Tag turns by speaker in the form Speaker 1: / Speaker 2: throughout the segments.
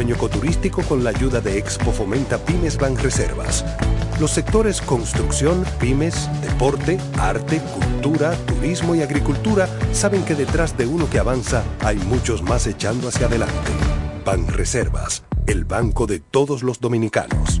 Speaker 1: sueño ecoturístico con la ayuda de Expo Fomenta Pymes Ban Reservas. Los sectores construcción, pymes, deporte, arte, cultura, turismo y agricultura saben que detrás de uno que avanza hay muchos más echando hacia adelante. Ban Reservas, el banco de todos los dominicanos.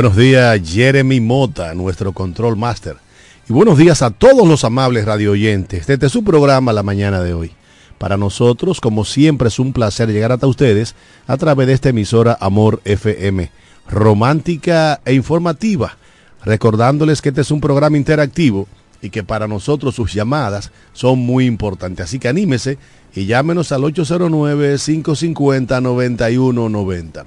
Speaker 2: Buenos días, Jeremy Mota, nuestro control master. Y buenos días a todos los amables radio oyentes desde su programa la mañana de hoy. Para nosotros, como siempre, es un placer llegar hasta ustedes a través de esta emisora Amor FM, romántica e informativa, recordándoles que este es un programa interactivo y que para nosotros sus llamadas son muy importantes. Así que anímese y llámenos al 809-550-9190.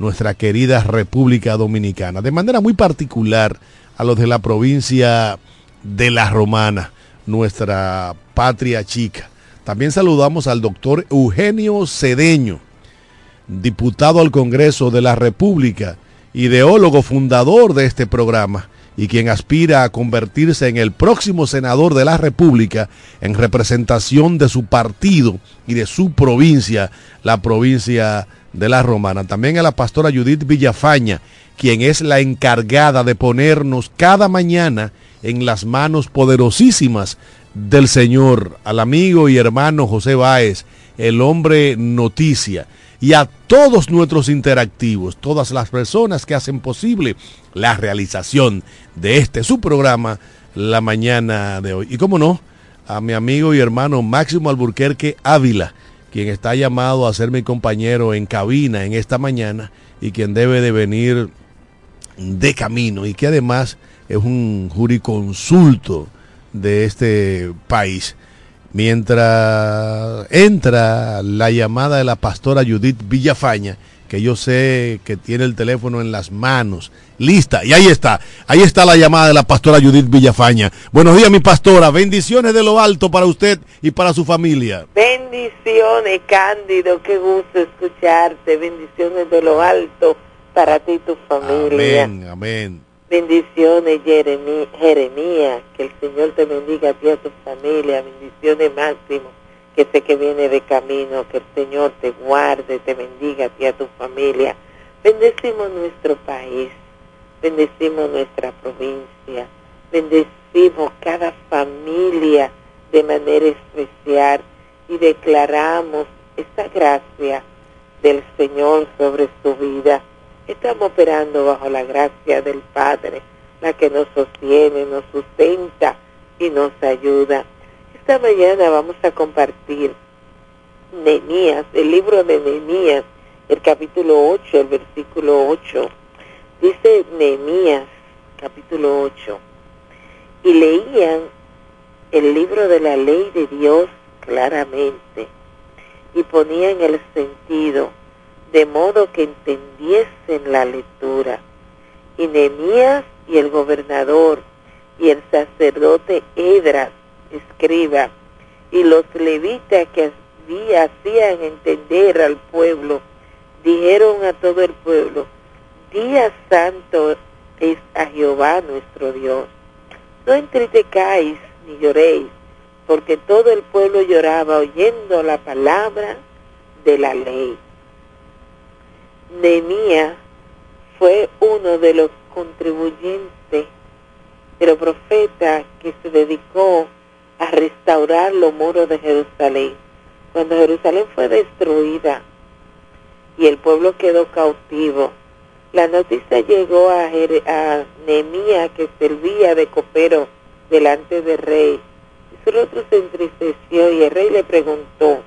Speaker 2: nuestra querida República Dominicana. De manera muy particular a los de la provincia de La Romana, nuestra patria chica. También saludamos al doctor Eugenio Cedeño, diputado al Congreso de la República, ideólogo fundador de este programa y quien aspira a convertirse en el próximo senador de la República en representación de su partido y de su provincia, la provincia de la Romana. También a la pastora Judith Villafaña, quien es la encargada de ponernos cada mañana en las manos poderosísimas del Señor, al amigo y hermano José Báez, el hombre noticia, y a todos nuestros interactivos, todas las personas que hacen posible la realización de este su programa la mañana de hoy. Y como no, a mi amigo y hermano Máximo Alburquerque Ávila, quien está llamado a ser mi compañero en cabina en esta mañana y quien debe de venir de camino y que además es un juriconsulto de este país. Mientras entra la llamada de la pastora Judith Villafaña, que yo sé que tiene el teléfono en las manos, lista, y ahí está, ahí está la llamada de la pastora Judith Villafaña. Buenos días, mi pastora, bendiciones de lo alto para usted y para su familia.
Speaker 3: Bendiciones, Cándido, qué gusto escucharte, bendiciones de lo alto para ti y tu familia.
Speaker 2: Amén, amén.
Speaker 3: Bendiciones, Jeremías, que el Señor te bendiga a ti y a tu familia, bendiciones máximo que sé que viene de camino, que el Señor te guarde, te bendiga a ti y a tu familia. Bendecimos nuestro país, bendecimos nuestra provincia, bendecimos cada familia de manera especial y declaramos esta gracia del Señor sobre su vida. Estamos operando bajo la gracia del Padre, la que nos sostiene, nos sustenta y nos ayuda. Esta mañana vamos a compartir Nehemías, el libro de Nehemías, el capítulo 8, el versículo 8. Dice Nehemías, capítulo 8. Y leían el libro de la ley de Dios claramente y ponían el sentido de modo que entendiesen la lectura. Y Nehemías y el gobernador y el sacerdote Edras, escriba, y los levitas que hacían entender al pueblo, dijeron a todo el pueblo, día santo es a Jehová nuestro Dios. No entretecáis ni lloréis, porque todo el pueblo lloraba oyendo la palabra de la ley. Nehemías fue uno de los contribuyentes de los profetas que se dedicó a restaurar los muros de Jerusalén. Cuando Jerusalén fue destruida y el pueblo quedó cautivo, la noticia llegó a, a que servía de copero delante del rey. Y su rostro se entristeció y el rey le preguntó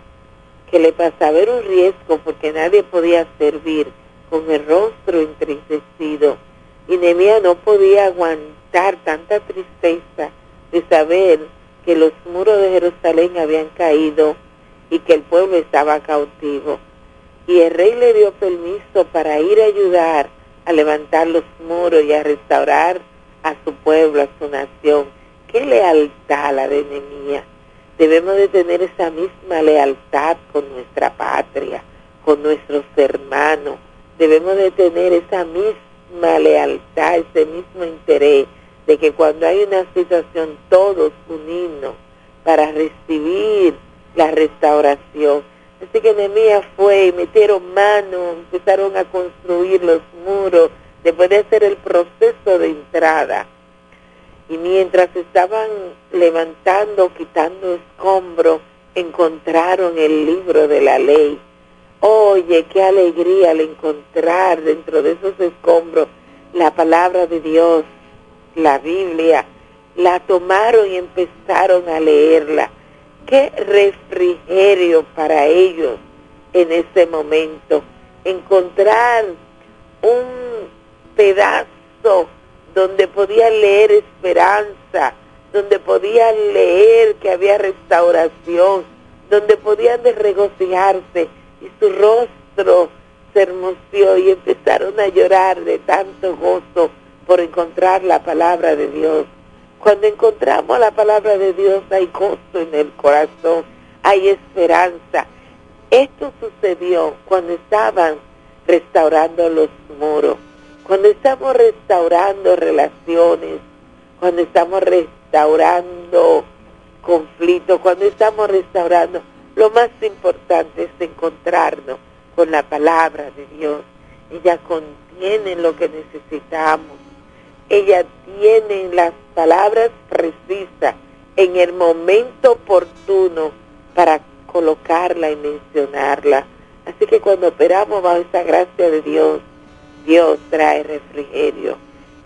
Speaker 3: que le pasaba era un riesgo porque nadie podía servir con el rostro entristecido. Y Nehemías no podía aguantar tanta tristeza de saber que los muros de Jerusalén habían caído y que el pueblo estaba cautivo y el rey le dio permiso para ir a ayudar a levantar los muros y a restaurar a su pueblo, a su nación. Qué lealtad la de Nehemías. Debemos de tener esa misma lealtad con nuestra patria, con nuestros hermanos. Debemos de tener esa misma lealtad, ese mismo interés de que cuando hay una situación todos unirnos para recibir la restauración Así que Nehemías fue metieron mano, empezaron a construir los muros, después de hacer el proceso de entrada. Y mientras estaban levantando, quitando escombros, encontraron el libro de la ley. Oye, qué alegría al encontrar dentro de esos escombros la palabra de Dios, la Biblia. La tomaron y empezaron a leerla qué refrigerio para ellos en ese momento. Encontrar un pedazo donde podían leer esperanza, donde podían leer que había restauración, donde podían regocijarse y su rostro se hermoseó y empezaron a llorar de tanto gozo por encontrar la palabra de Dios. Cuando encontramos la palabra de Dios hay gozo en el corazón, hay esperanza. Esto sucedió cuando estaban restaurando los muros, cuando estamos restaurando relaciones, cuando estamos restaurando conflictos, cuando estamos restaurando, lo más importante es encontrarnos con la palabra de Dios. Ella contiene lo que necesitamos ella tiene las palabras precisas en el momento oportuno para colocarla y mencionarla. Así que cuando operamos bajo esa gracia de Dios, Dios trae refrigerio.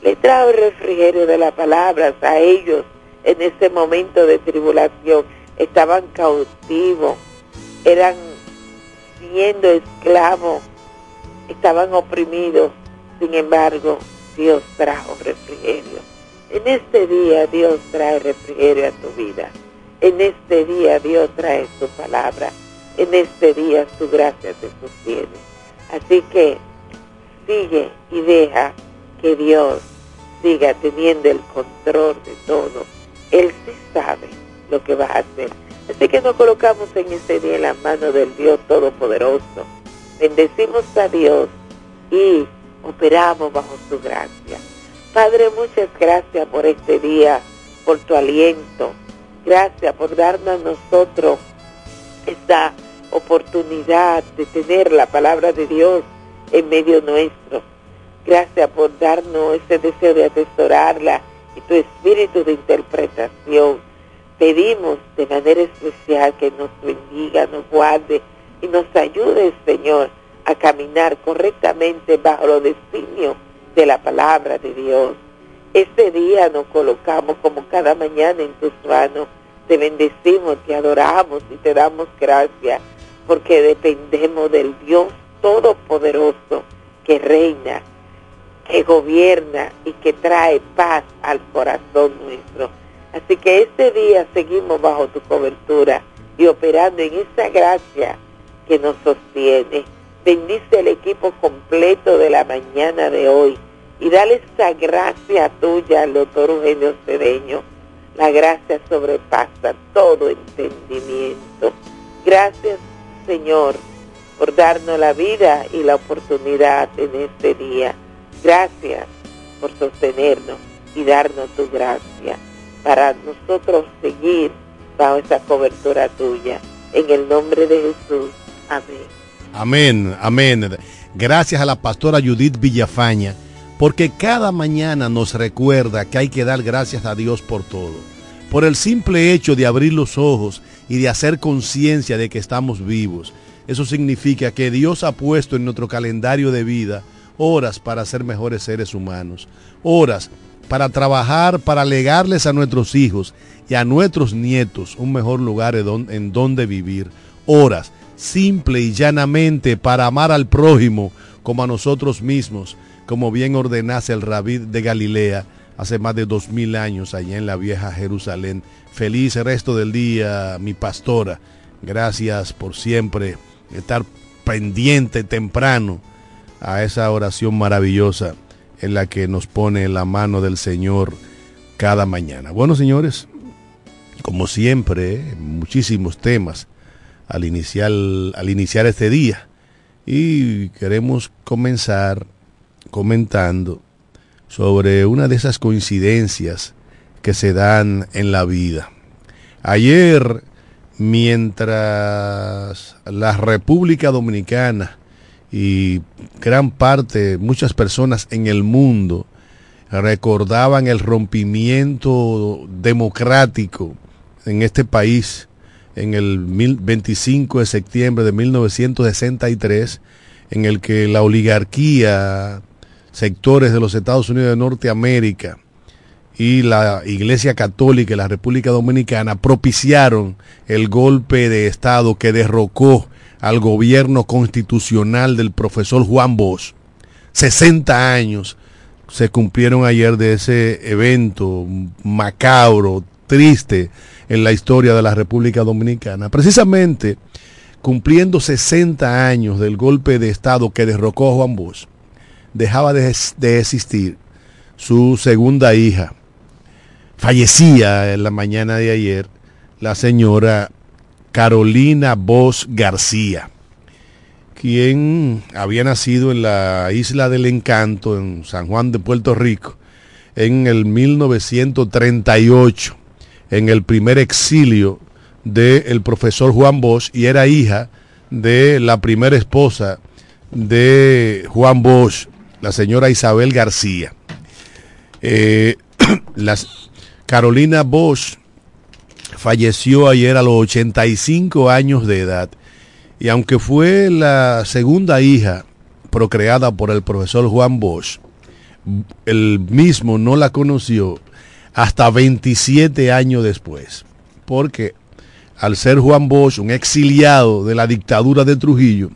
Speaker 3: Le trae el refrigerio de las palabras a ellos en ese momento de tribulación. Estaban cautivos, eran siendo esclavos, estaban oprimidos. Sin embargo, Dios trajo refrigerio. En este día Dios trae refrigerio a tu vida. En este día Dios trae su palabra. En este día su gracia te sostiene. Así que sigue y deja que Dios siga teniendo el control de todo. Él sí sabe lo que va a hacer. Así que nos colocamos en este día en la mano del Dios Todopoderoso. Bendecimos a Dios y operamos bajo su gracia. Padre, muchas gracias por este día, por tu aliento. Gracias por darnos a nosotros esta oportunidad de tener la palabra de Dios en medio nuestro. Gracias por darnos ese deseo de atesorarla y tu espíritu de interpretación. Pedimos de manera especial que nos bendiga, nos guarde y nos ayude, Señor, a caminar correctamente bajo los designios de la palabra de Dios. Este día nos colocamos como cada mañana en tus manos. Te bendecimos, te adoramos y te damos gracias porque dependemos del Dios Todopoderoso que reina, que gobierna y que trae paz al corazón nuestro. Así que este día seguimos bajo tu cobertura y operando en esa gracia que nos sostiene. Bendice el equipo completo de la mañana de hoy y dale esa gracia tuya al doctor Eugenio Cedeño. La gracia sobrepasa todo entendimiento. Gracias, Señor, por darnos la vida y la oportunidad en este día. Gracias por sostenernos y darnos tu gracia para nosotros seguir bajo esa cobertura tuya. En el nombre de Jesús. Amén.
Speaker 2: Amén, amén. Gracias a la pastora Judith Villafaña, porque cada mañana nos recuerda que hay que dar gracias a Dios por todo. Por el simple hecho de abrir los ojos y de hacer conciencia de que estamos vivos. Eso significa que Dios ha puesto en nuestro calendario de vida horas para ser mejores seres humanos, horas para trabajar, para legarles a nuestros hijos y a nuestros nietos un mejor lugar en donde vivir, horas simple y llanamente para amar al prójimo como a nosotros mismos, como bien ordenase el rabí de Galilea hace más de dos mil años allá en la vieja Jerusalén. Feliz resto del día, mi pastora. Gracias por siempre estar pendiente temprano a esa oración maravillosa en la que nos pone la mano del Señor cada mañana. Bueno, señores, como siempre, muchísimos temas al iniciar, al iniciar este día. Y queremos comenzar comentando sobre una de esas coincidencias que se dan en la vida. Ayer, mientras la República Dominicana y gran parte, muchas personas en el mundo recordaban el rompimiento democrático en este país en el 25 de septiembre de 1963, en el que la oligarquía, sectores de los Estados Unidos de Norteamérica y la Iglesia Católica y la República Dominicana propiciaron el golpe de Estado que derrocó al gobierno constitucional del profesor Juan Bosch. 60 años se cumplieron ayer de ese evento macabro, triste, en la historia de la República Dominicana. Precisamente cumpliendo 60 años del golpe de Estado que derrocó a Juan Bosch, dejaba de, existir su segunda hija. Fallecía en la mañana de ayer la señora Carolina Bosch García, quien había nacido en la isla del Encanto, en San Juan de Puerto Rico, en el 1938 en el primer exilio del profesor Juan Bosch y era hija de la primera esposa de Juan Bosch, la señora Isabel García. Eh, Carolina Bosch falleció ayer a los 85 años de edad y aunque fue la segunda hija procreada por el profesor Juan Bosch, el mismo no la conoció hasta 27 años después. Porque al ser Juan Bosch un exiliado de la dictadura de Trujillo,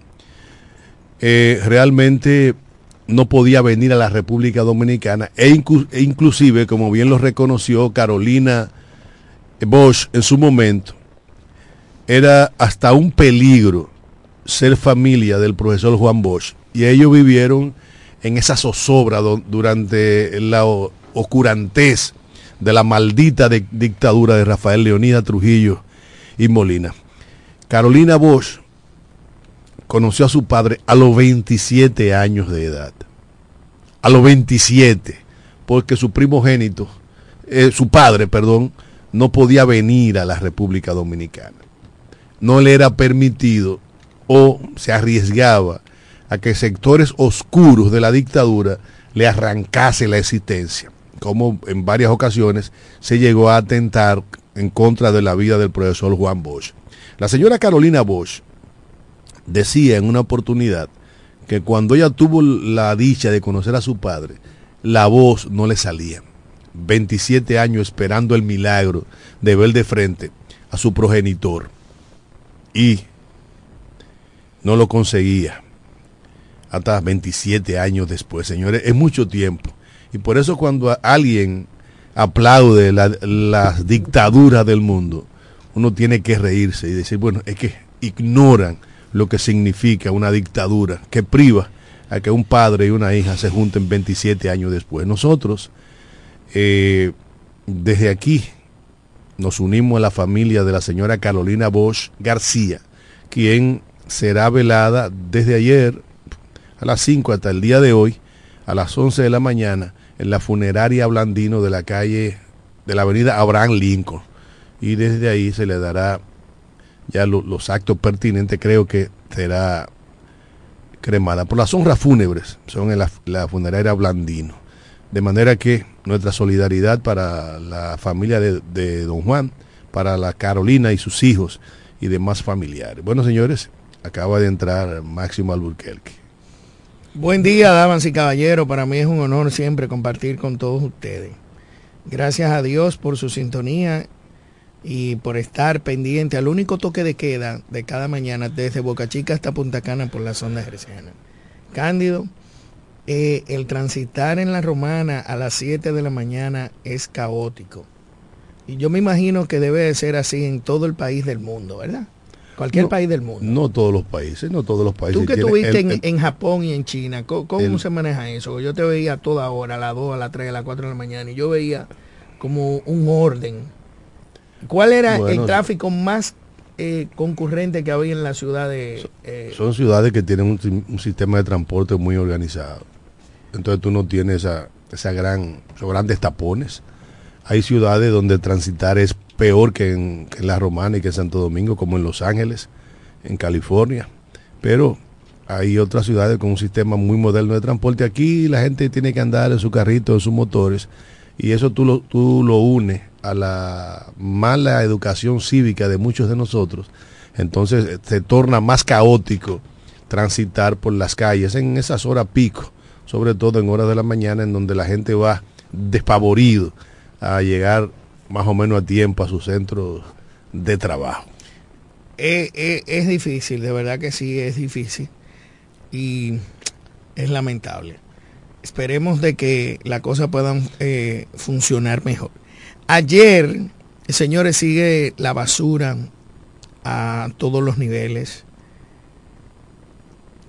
Speaker 2: eh, realmente no podía venir a la República Dominicana e, e, inclusive, como bien lo reconoció Carolina Bosch en su momento, era hasta un peligro ser familia del profesor Juan Bosch. Y ellos vivieron en esa zozobra durante la oscurantez de la maldita dictadura de Rafael Leonida Trujillo y Molina. Carolina Bosch conoció a su padre a los 27 años de edad. A los 27, porque su primogénito, eh, su padre, perdón, no podía venir a la República Dominicana. No le era permitido o se arriesgaba a que sectores oscuros de la dictadura le arrancase la existencia como en varias ocasiones se llegó a atentar en contra de la vida del profesor Juan Bosch. La señora Carolina Bosch decía en una oportunidad que cuando ella tuvo la dicha de conocer a su padre, la voz no le salía. 27 años esperando el milagro de ver de frente a su progenitor. Y no lo conseguía. Hasta 27 años después, señores, es mucho tiempo. Y por eso cuando alguien aplaude la, las dictaduras del mundo, uno tiene que reírse y decir, bueno, es que ignoran lo que significa una dictadura que priva a que un padre y una hija se junten 27 años después. Nosotros, eh, desde aquí, nos unimos a la familia de la señora Carolina Bosch García, quien será velada desde ayer a las 5 hasta el día de hoy, a las 11 de la mañana, en la funeraria Blandino de la calle de la avenida Abraham Lincoln. Y desde ahí se le dará ya los actos pertinentes, creo que será cremada. Por las honras fúnebres son en la, funeraria Blandino. De manera que nuestra solidaridad para la familia de, de Don Juan, para la Carolina y sus hijos y demás familiares. Bueno, señores, acaba de entrar Máximo Alburquerque.
Speaker 4: Buen día, damas y caballeros. Para mí es un honor siempre compartir con todos ustedes. Gracias a Dios por su sintonía y por estar pendiente al único toque de queda de cada mañana desde Boca Chica hasta Punta Cana por la zona gerciana. Cándido, eh, el transitar en la romana a las 7 de la mañana es caótico. Y yo me imagino que debe de ser así en todo el país del mundo, ¿verdad? Cualquier país del mundo.
Speaker 2: No todos los países, no todos los países.
Speaker 4: Tú que estuviste en, Japón y en China, ¿cómo, se maneja eso? Yo te veía a toda hora, a las 2, a las 3, a las 4 de la mañana, y yo veía como un orden. ¿Cuál era el tráfico más eh, concurrente que había en la ciudad de...?
Speaker 2: Eh, son ciudades que tienen un, sistema de transporte muy organizado. Entonces tú no tienes esa, esa gran, esos grandes tapones. Hay ciudades donde transitar es peor que en, La Romana y que en Santo Domingo, como en Los Ángeles, en California. Pero hay otras ciudades con un sistema muy moderno de transporte. Aquí la gente tiene que andar en su carrito, en sus motores, y eso tú lo, tú lo unes a la mala educación cívica de muchos de nosotros. Entonces eh, se torna más caótico transitar por las calles en esas horas pico, sobre todo en horas de la mañana en donde la gente va despavorido a llegar más o menos a tiempo a su centro de trabajo.
Speaker 4: Eh, eh, es difícil, de verdad que sí, es difícil. Y es lamentable. Esperemos de que la cosa puedan eh, funcionar mejor. Ayer, señores, sigue la basura a todos los niveles.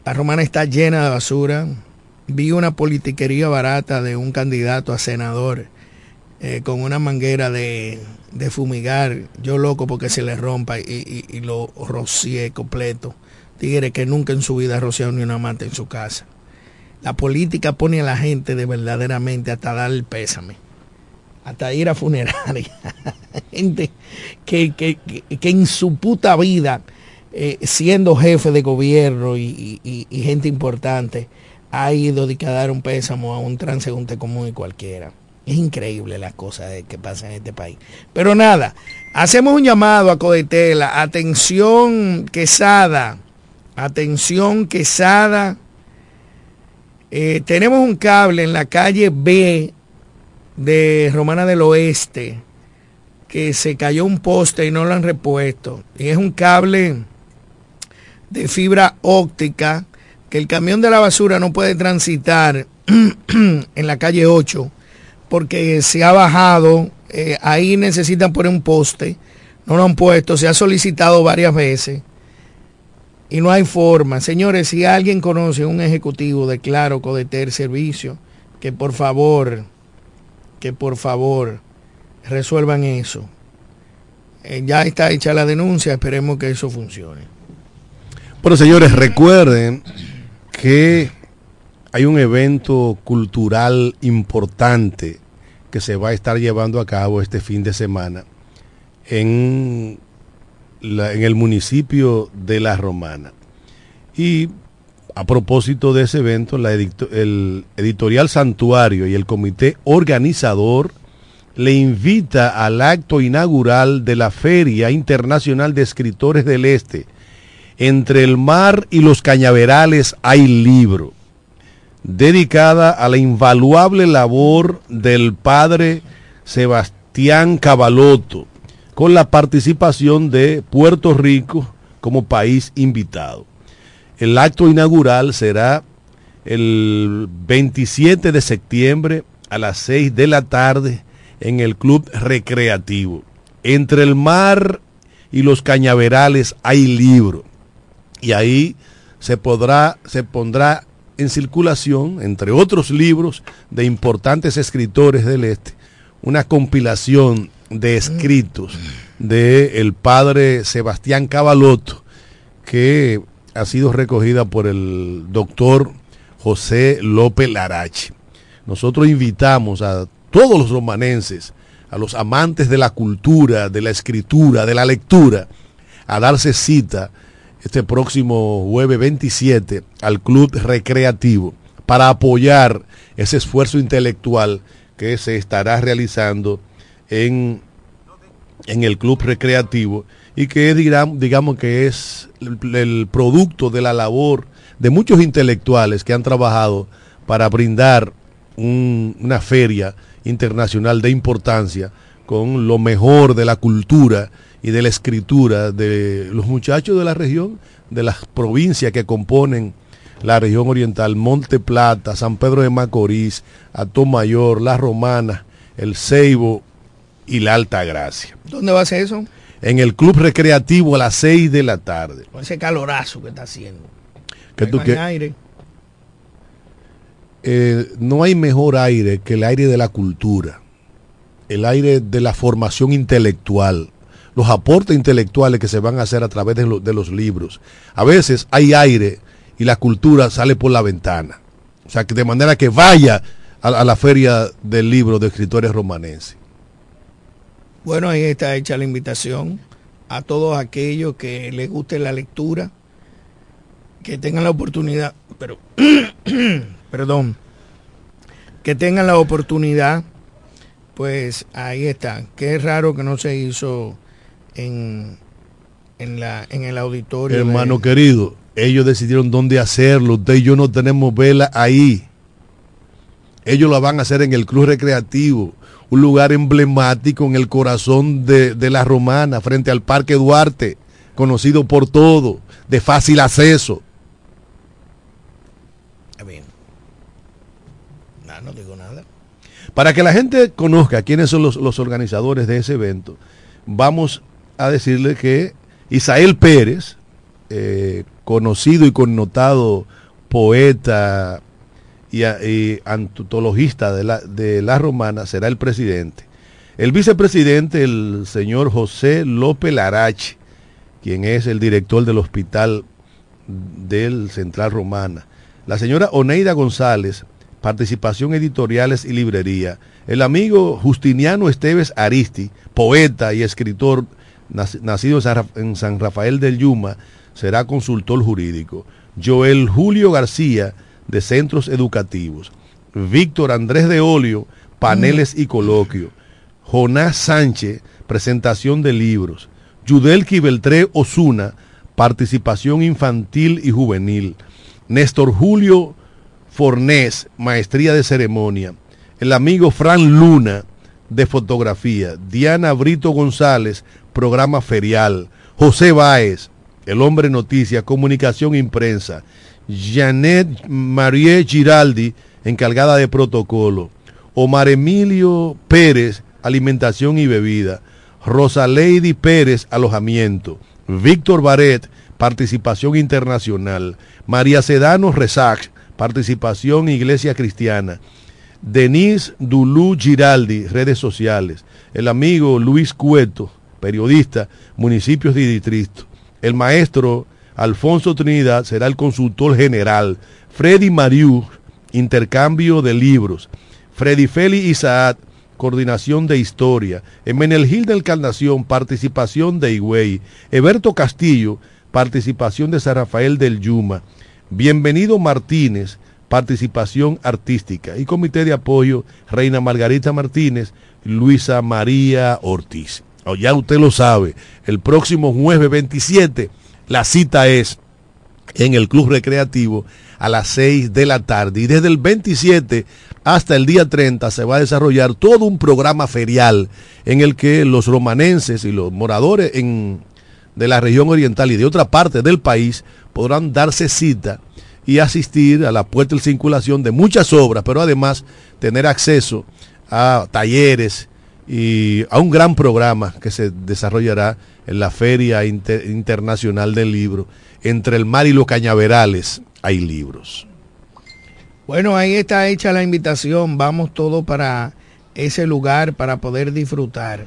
Speaker 4: La romana está llena de basura. Vi una politiquería barata de un candidato a senador eh, con una manguera de, fumigar, yo loco porque se le rompa y, lo rocié completo. Tigre que nunca en su vida ha rociado ni una mata en su casa. La política pone a la gente de verdaderamente hasta dar el pésame, hasta ir a funeraria. gente que, que, en su puta vida, eh, siendo jefe de gobierno y, gente importante, ha ido a dar un pésamo a un transeúnte común y cualquiera. Es increíble las cosas que pasan en este país. Pero nada, hacemos un llamado a Codetela. Atención, Quesada. Atención, Quesada. Eh, tenemos un cable en la calle B de Romana del Oeste que se cayó un poste y no lo han repuesto. Y es un cable de fibra óptica que el camión de la basura no puede transitar en la calle 8 porque se ha bajado, eh, ahí necesitan poner un poste, no lo han puesto, se ha solicitado varias veces y no hay forma. Señores, si alguien conoce un ejecutivo de Claro Codeter Servicio, que por favor, que por favor resuelvan eso. Eh, ya está hecha la denuncia, esperemos que eso funcione.
Speaker 2: Bueno, señores, recuerden que hay un evento cultural importante que se va a estar llevando a cabo este fin de semana en, en el municipio de La Romana. Y a propósito de ese evento, la el editorial Santuario y el comité organizador le invita al acto inaugural de la Feria Internacional de Escritores del Este, Entre el mar y los cañaverales hay libro, dedicada a la invaluable labor del padre Sebastián Cavaloto, con la participación de Puerto Rico como país invitado. El acto inaugural será el 27 de septiembre a las 6 de la tarde en el Club Recreativo. Entre el mar y los cañaverales hay libro. Y ahí se podrá, se pondrá en circulación, entre otros libros de importantes escritores del este, una compilación de escritos de el padre Sebastián Cabalotto, que ha sido recogida por el doctor José López Larache. Nosotros invitamos a todos los romanenses, a los amantes de la cultura, de la escritura, de la lectura, a darse cita este próximo jueves 27 al Club Recreativo para apoyar ese esfuerzo intelectual que se estará realizando en, en el Club Recreativo y que digamos, digamos que es el, producto de la labor de muchos intelectuales que han trabajado para brindar un, una feria internacional de importancia con lo mejor de la cultura y de la escritura de los muchachos de la región, de las provincias que componen la región oriental, Monte Plata, San Pedro de Macorís, Mayor, La Romana, El Ceibo y la Alta Gracia.
Speaker 4: ¿Dónde va a ser eso?
Speaker 2: En el Club Recreativo a las 6 de la tarde.
Speaker 4: Con ese calorazo que está haciendo.
Speaker 2: ¿Qué tú qué?
Speaker 4: aire.
Speaker 2: eh, no hay mejor aire que el aire de la cultura, el aire de la formación intelectual, los aportes intelectuales que se van a hacer a través de, lo- de los libros. A veces hay aire y la cultura sale por la ventana. O sea, que de manera que vaya a, a la feria del libro de escritores romanenses.
Speaker 4: Bueno, ahí está hecha la invitación a todos aquellos que les guste la lectura, que tengan la oportunidad, pero, perdón, que tengan la oportunidad, pues ahí está. Qué raro que no se hizo en, en, la, en el auditorio.
Speaker 2: Hermano querido, ellos decidieron dónde hacerlo. Usted y yo no tenemos vela ahí. Ellos la van a hacer en el Club Recreativo, un lugar emblemático en el corazón de, de la Romana, frente al Parque Duarte, conocido por todo, de fácil acceso.
Speaker 4: Bien. No, no digo nada.
Speaker 2: Para que la gente conozca quiénes son los, los organizadores de ese evento, vamos a decirle que Isael Pérez, eh, conocido y connotado poeta y, y antologista de la, de la romana, será el presidente. El vicepresidente, el señor José López Larache, quien es el director del hospital del Central Romana. La señora Oneida González, participación editoriales y librería. El amigo Justiniano Esteves Aristi, poeta y escritor nac- nacido en San Rafael del Yuma, será consultor jurídico. Joel Julio García, de Centros Educativos. Víctor Andrés de Olio, paneles y coloquio. Jonás Sánchez, presentación de libros. Yudelki Beltré Osuna, participación infantil y juvenil. Néstor Julio Fornés, maestría de ceremonia. El amigo Fran Luna, de fotografía. Diana Brito González, programa ferial. José Báez, el hombre noticia, comunicación imprensa. Janet Marie Giraldi, encargada de protocolo. Omar Emilio Pérez, alimentación y bebida. Rosa Lady Pérez, alojamiento. Víctor Baret, participación internacional. María Sedano Rezac, participación Iglesia Cristiana. Denise Dulú Giraldi, redes sociales. El amigo Luis Cueto, periodista, municipios y distritos. El maestro Alfonso Trinidad será el consultor general. Freddy Mariú, intercambio de libros. Freddy Feli Isaac, coordinación de historia. Emenelgil del Encarnación, participación de Higüey. Eberto Castillo, participación de San Rafael del Yuma. Bienvenido Martínez, participación artística. Y comité de apoyo, Reina Margarita Martínez, Luisa María Ortiz. O ya usted lo sabe, el próximo jueves 27 La cita es en el Club Recreativo a las 6 de la tarde. Y desde el 27 hasta el día 30 se va a desarrollar todo un programa ferial en el que los romanenses y los moradores de la región oriental y de otra parte del país podrán darse cita y asistir a la puesta en circulación de muchas obras, pero además tener acceso a talleres y a un gran programa que se desarrollará en la Feria Internacional del Libro. Entre el mar y los cañaverales hay libros.
Speaker 4: Bueno, ahí está hecha la invitación. Vamos todos para ese lugar para poder disfrutar.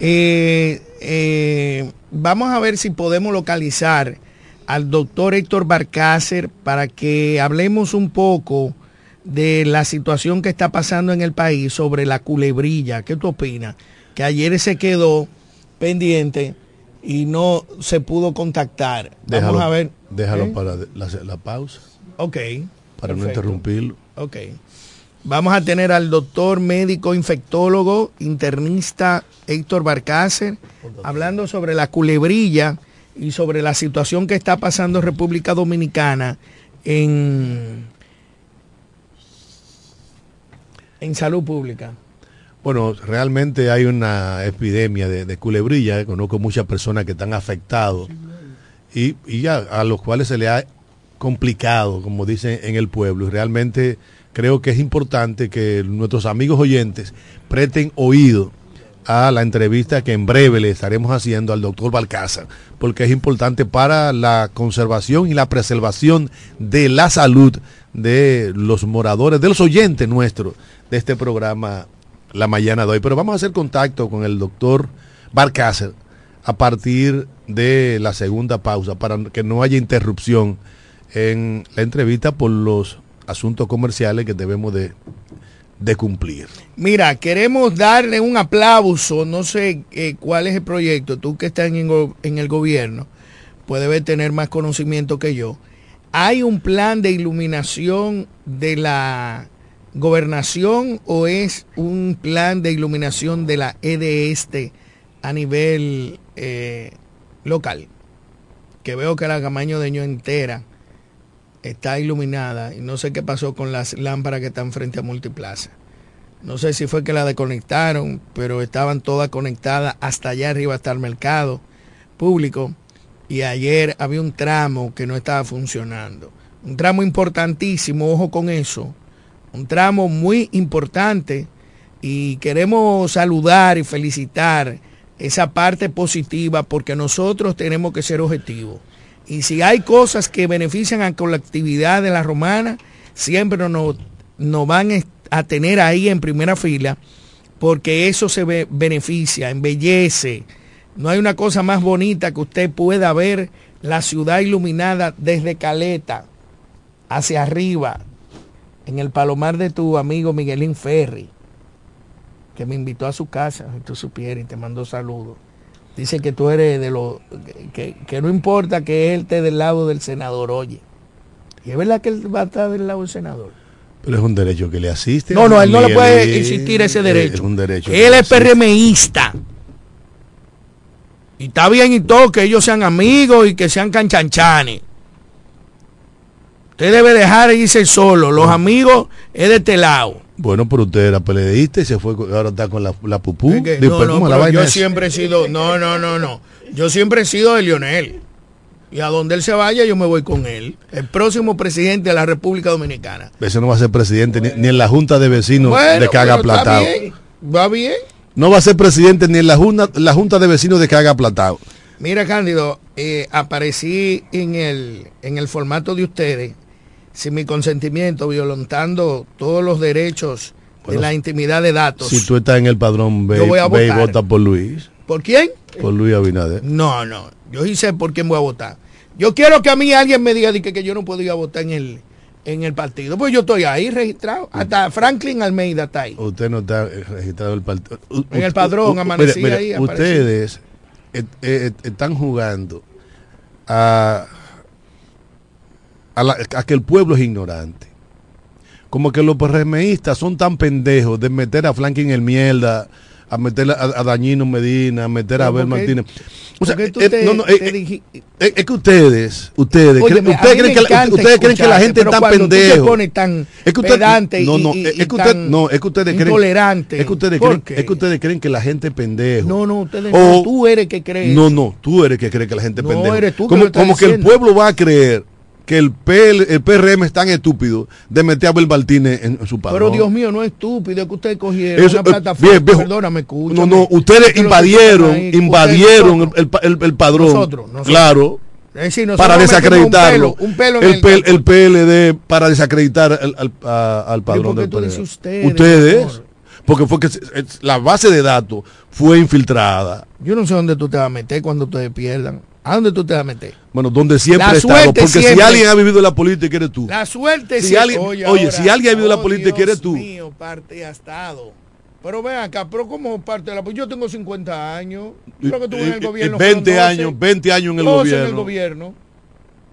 Speaker 4: Eh, eh, vamos a ver si podemos localizar al doctor Héctor Barcácer para que hablemos un poco de la situación que está pasando en el país sobre la culebrilla. ¿Qué tú opinas? Que ayer se quedó pendiente y no se pudo contactar.
Speaker 2: Vamos a ver. Déjalo ¿Eh? para la, pausa.
Speaker 4: Ok.
Speaker 2: Para no interrumpirlo.
Speaker 4: Ok. Vamos a tener al doctor médico infectólogo internista Héctor Barcácer hablando sobre la culebrilla y sobre la situación que está pasando en República Dominicana en en salud pública?
Speaker 2: Bueno, realmente hay una epidemia de, culebrilla. Eh, conozco muchas personas que están afectados y, ya a los cuales se le ha complicado, como dicen en el pueblo. Y realmente creo que es importante que nuestros amigos oyentes presten oído a la entrevista que en breve le estaremos haciendo al doctor Balcázar, porque es importante para la conservación y la preservación de la salud de los moradores, de los oyentes nuestros de este programa La Mañana de hoy. Pero vamos a hacer contacto con el doctor Barcácer a partir de la segunda pausa para que no haya interrupción en la entrevista por los asuntos comerciales que debemos de, cumplir.
Speaker 4: Mira, queremos darle un aplauso, no sé eh, cuál es el proyecto, tú que estás en, en el gobierno, puedes tener más conocimiento que yo ¿Hay un plan de iluminación de la gobernación o es un plan de iluminación de la EDE a nivel eh, local? Que veo que la Camaño de Ño entera está iluminada y no sé qué pasó con las lámparas que están frente a Multiplaza. No sé si fue que la desconectaron, pero estaban todas conectadas hasta allá arriba, hasta el mercado público y ayer había un tramo que no estaba funcionando. Un tramo importantísimo, ojo con eso. Un tramo muy importante y queremos saludar y felicitar esa parte positiva porque nosotros tenemos que ser objetivos. Y si hay cosas que benefician a la colectividad de la romana, siempre nos, nos van a tener ahí en primera fila porque eso se beneficia, embellece, no hay una cosa más bonita que usted pueda ver la ciudad iluminada desde Caleta hacia arriba, en el palomar de tu amigo Miguelín Ferri, que me invitó a su casa, si tú supieras, y te mandó saludos. Dice que tú eres de los, que, no importa que él esté del lado del senador, oye. Y es verdad que él va a estar del lado del senador.
Speaker 2: Pero es un derecho que le asiste.
Speaker 4: No, no, él no le puede insistir ese derecho. Es un derecho. Él es PRMista. Y está bien y todo que ellos sean amigos y que sean canchanchanes. Usted debe dejar irse solo. Los amigos es de este lado.
Speaker 2: Bueno, pero usted era peledeísta y se fue, ahora está con la, la pupú.
Speaker 4: no, no, yo siempre he sido, no, no, no, no. Yo siempre he sido de Lionel. Y a donde él se vaya, yo me voy con él. El próximo presidente de la República Dominicana.
Speaker 2: Ese no va a ser presidente ni, en la Junta de Vecinos de Caga Platado.
Speaker 4: Va bien
Speaker 2: no va a ser presidente ni en la Junta, la junta de Vecinos de que haga platado.
Speaker 4: Mira, Cándido, eh, aparecí en el, en el formato de ustedes, sin mi consentimiento, violentando todos los derechos de la intimidad de datos.
Speaker 2: Si tú estás en el padrón, ve, y vota por Luis.
Speaker 4: ¿Por quién?
Speaker 2: Por Luis Abinader.
Speaker 4: No, no, yo sí sé por quién voy a votar. Yo quiero que a mí alguien me diga que, que yo no puedo ir a votar en el, en el partido. Pues yo estoy ahí registrado. Hasta Franklin Almeida está ahí.
Speaker 2: Usted no está registrado en el partido.
Speaker 4: En el padrón, amanecí ahí.
Speaker 2: Ustedes están jugando a, a, que el pueblo es ignorante. Como que los PRMistas son tan pendejos de meter a Franklin el mierda a meter a, a Dañino Medina, a meter a Abel
Speaker 4: ¿por qué-
Speaker 2: Martínez. O sea, eh,
Speaker 4: te-
Speaker 2: no, no,
Speaker 4: te
Speaker 2: eh, eh, es que ustedes, ustedes, creen, ustedes creen que la, ustedes creen que la gente es tan pendejo.
Speaker 4: tan
Speaker 2: es que usted, no,
Speaker 4: y-
Speaker 2: no,
Speaker 4: y-
Speaker 2: es
Speaker 4: y
Speaker 2: que usted, no, es que ustedes creen,
Speaker 4: intolerante.
Speaker 2: es que ustedes
Speaker 4: ¿Por
Speaker 2: creen, es que ustedes creen que la gente es pendejo.
Speaker 4: No, no, ustedes
Speaker 2: O-
Speaker 4: no, tú eres que crees.
Speaker 2: No, no, tú eres que cree que la gente es pendejo.
Speaker 4: eres tú que
Speaker 2: como que el pueblo va a creer que el, PL, el PRM es tan estúpido de meter a Abel Martínez en, en su padrón.
Speaker 4: Pero Dios mío, no es estúpido, es que ustedes cogieron
Speaker 2: Eso,
Speaker 4: una
Speaker 2: eh,
Speaker 4: plataforma.
Speaker 2: bien, viejo.
Speaker 4: Perdóname, escúchame.
Speaker 2: No, no, ustedes invadieron,
Speaker 4: ahí,
Speaker 2: invadieron
Speaker 4: ustedes,
Speaker 2: el, el- el- padrón.
Speaker 4: Nosotros, nosotros.
Speaker 2: Claro.
Speaker 4: Es decir, nosotros
Speaker 2: Para desacreditarlo.
Speaker 4: Un pelo, un pelo en
Speaker 2: el,
Speaker 4: el,
Speaker 2: PLD para desacreditar al, al, a- al padrón del PLD.
Speaker 4: ustedes,
Speaker 2: Ustedes. Porque fue que es- la base de datos fue infiltrada.
Speaker 4: Yo no sé dónde tú te vas a meter cuando ustedes pierdan. ¿A dónde tú te vas a meter?
Speaker 2: Bueno, donde siempre he estado. Porque si alguien ha vivido la política, eres tú.
Speaker 4: La suerte
Speaker 2: Si alguien- oye, si alguien ha vivido la política,
Speaker 4: Dios
Speaker 2: eres tú.
Speaker 4: mío, parte ha estado. Pero ven acá, pero como parte de la yo tengo 50 años. Yo creo que tú en el
Speaker 2: Eh,
Speaker 4: gobierno.
Speaker 2: eh, 20
Speaker 4: fueron 12,
Speaker 2: años, 20 años en el
Speaker 4: 12
Speaker 2: gobierno.
Speaker 4: en el gobierno.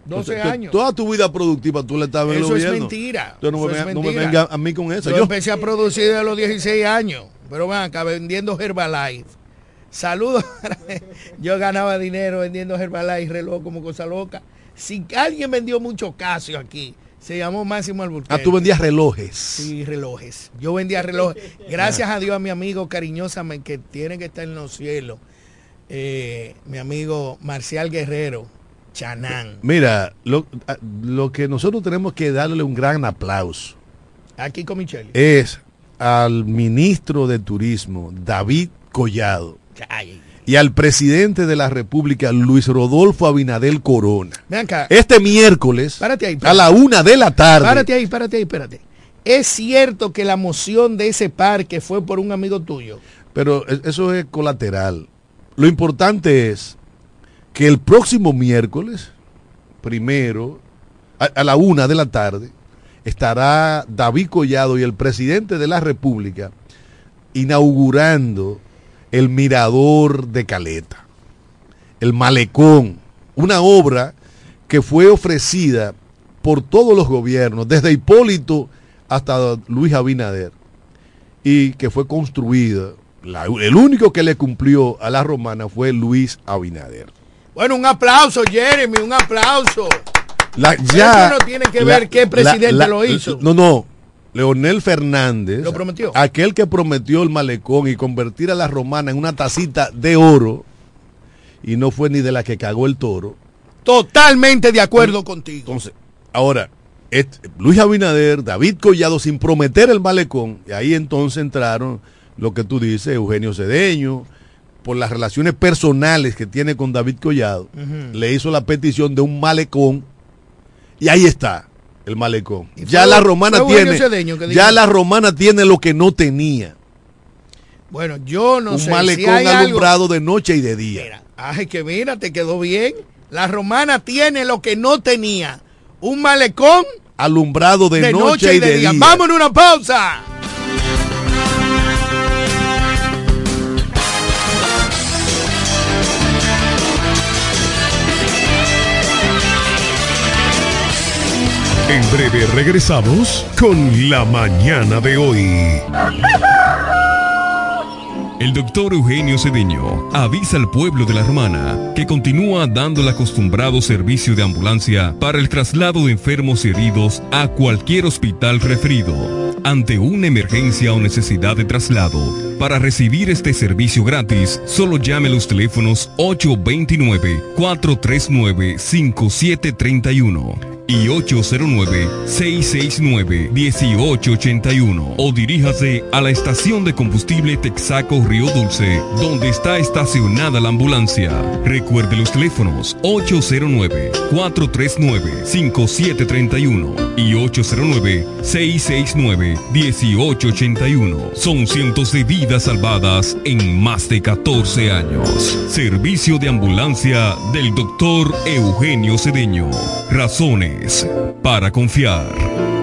Speaker 4: 12
Speaker 2: Entonces,
Speaker 4: años.
Speaker 2: Toda tu vida productiva tú le estabas en el
Speaker 4: Eso es
Speaker 2: gobierno.
Speaker 4: mentira.
Speaker 2: Entonces no,
Speaker 4: Eso
Speaker 2: me
Speaker 4: es
Speaker 2: venga, no me
Speaker 4: mentira.
Speaker 2: venga a mí con eso.
Speaker 4: Yo,
Speaker 2: Yo,
Speaker 4: empecé a producir de los 16 años. Pero ven acá, vendiendo Herbalife. Saludos. Yo ganaba dinero vendiendo Herbalife, reloj como cosa loca. Si alguien vendió mucho Casio aquí, se llamó Máximo Alburquerque.
Speaker 2: ah, tú vendías relojes.
Speaker 4: Sí, relojes. Yo vendía relojes. Gracias a Dios a mi amigo cariñosamente que tiene que estar en los cielos. eh, mi amigo Marcial Guerrero, Chanán.
Speaker 2: Mira, lo, lo que nosotros tenemos que darle un gran aplauso
Speaker 4: Aquí con Michelle.
Speaker 2: es al ministro de Turismo, David Collado,
Speaker 4: Ay,
Speaker 2: y al presidente de la República, Luis Rodolfo Abinadel Corona.
Speaker 4: ven acá.
Speaker 2: Este miércoles,
Speaker 4: Párate ahí,
Speaker 2: a la una de la tarde,
Speaker 4: Párate ahí, párate ahí, espérate. Es cierto que la moción de ese parque fue por un amigo tuyo.
Speaker 2: pero e- eso es colateral. Lo importante es que el próximo miércoles, primero, a, a la una de la tarde, estará David Collado y el presidente de la República inaugurando el Mirador de Caleta, el Malecón, una obra que fue ofrecida por todos los gobiernos, desde Hipólito hasta Luis Abinader, y que fue construida. la- el único que le cumplió a la romana fue Luis Abinader.
Speaker 4: Bueno, un aplauso, Jeremy, un aplauso.
Speaker 2: La,
Speaker 4: eso no tiene que ver qué presidente lo hizo.
Speaker 2: No, no. Leonel Fernández,
Speaker 4: ¿Lo prometió?
Speaker 2: aquel que prometió el malecón y convertir a la romana en una tacita de oro, y no fue ni de la que cagó el toro.
Speaker 4: Totalmente de acuerdo contigo.
Speaker 2: Entonces, ahora, este, Luis Abinader, David Collado, sin prometer el malecón, y ahí entonces entraron lo que tú dices, Eugenio Cedeño, por las relaciones personales que tiene con David Collado, le hizo la petición de un malecón, y ahí está el malecón. Ya la romana tiene,
Speaker 4: Cedeño
Speaker 2: ya
Speaker 4: dijo-
Speaker 2: la romana tiene lo que no tenía,
Speaker 4: Bueno, yo no
Speaker 2: un
Speaker 4: sé
Speaker 2: malecón
Speaker 4: si hay algo-
Speaker 2: alumbrado de noche y de día.
Speaker 4: Mira, ay, que mira, te quedó bien. La romana tiene lo que no tenía. Un malecón
Speaker 2: alumbrado de,
Speaker 4: de,
Speaker 2: noche, y de, día.
Speaker 4: Vámonos a una pausa.
Speaker 5: En breve regresamos con la mañana de hoy.
Speaker 6: El doctor Eugenio Cedeño avisa al pueblo de la Romana que continúa dando el acostumbrado servicio de ambulancia para el traslado de enfermos y heridos a cualquier hospital referido. Ante una emergencia o necesidad de traslado, para recibir este servicio gratis, solo llame los teléfonos 829-439-5731 y 809-669-1881 o diríjase a la estación de combustible Texaco Río Dulce, donde está estacionada la ambulancia. Recuerde los teléfonos 809-439-5731 y 809-669-1881. Son cientos de vidas salvadas en más de 14 años. Servicio de ambulancia del doctor Eugenio Cedeño. Razones para confiar.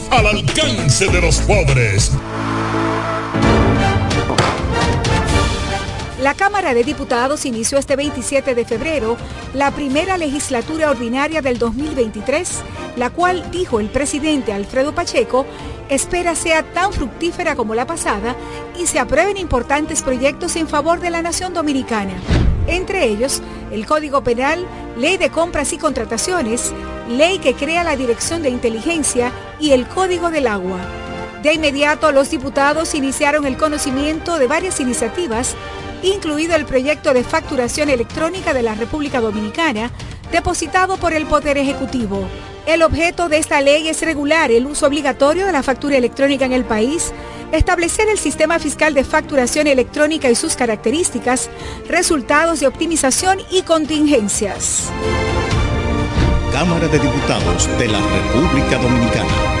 Speaker 7: al alcance de los pobres.
Speaker 8: La Cámara de Diputados inició este 27 de febrero la primera legislatura ordinaria del 2023, la cual, dijo el presidente Alfredo Pacheco, espera sea tan fructífera como la pasada y se aprueben importantes proyectos en favor de la nación dominicana. Entre ellos, el Código Penal, Ley de Compras y Contrataciones, Ley que crea la Dirección de Inteligencia y el Código del Agua. De inmediato, los diputados iniciaron el conocimiento de varias iniciativas incluido el proyecto de facturación electrónica de la República Dominicana, depositado por el Poder Ejecutivo. El objeto de esta ley es regular el uso obligatorio de la factura electrónica en el país, establecer el sistema fiscal de facturación electrónica y sus características, resultados de optimización y contingencias.
Speaker 9: Cámara de Diputados de la República Dominicana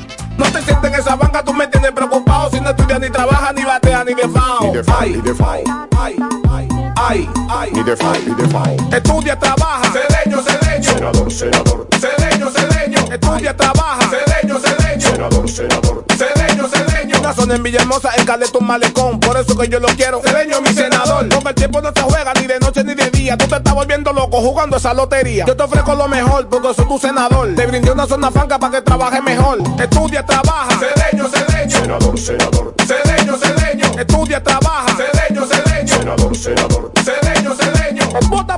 Speaker 10: No te sientes en esa banca, tú me tienes preocupado. Si no estudias ni trabajas, ni bateas, ni de FAO. Ni de FAO, ni de FAO. Ay, ay, ay, ay. Ni de FAO, ni de FAO. Estudia, trabaja. Cedeño, cedeño. Senador, senador. Cedeño, cedeño. Estudia, trabaja. Cedeño, cedeño. Senador, senador. Cedeño, cedeño. Zona en Villahermosa, en Caleta, un malecón. Por eso que yo lo quiero. Cedeño, mi senador. Porque el tiempo no se juega ni de noche ni de día. Tú te estás volviendo loco jugando esa lotería. Yo te ofrezco lo mejor porque soy tu senador. Te brindé una zona franca para que trabaje mejor. Estudia, trabaja. Cedeño, cedeño. Senador, senador. Cedeño, cedeño. Estudia, trabaja. Cedeño, cedeño. Senador, senador. Cedeño, cedeño. Vota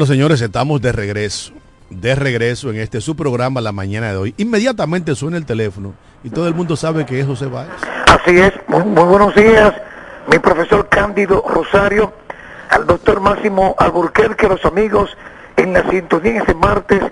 Speaker 2: Bueno, señores, estamos de regreso. De regreso en este su programa la mañana de hoy. Inmediatamente suena el teléfono y todo el mundo sabe que es José Báez.
Speaker 11: Así es, muy, muy buenos días, mi profesor Cándido Rosario, al doctor Máximo Alburquerque, los amigos en la sintonía ese martes,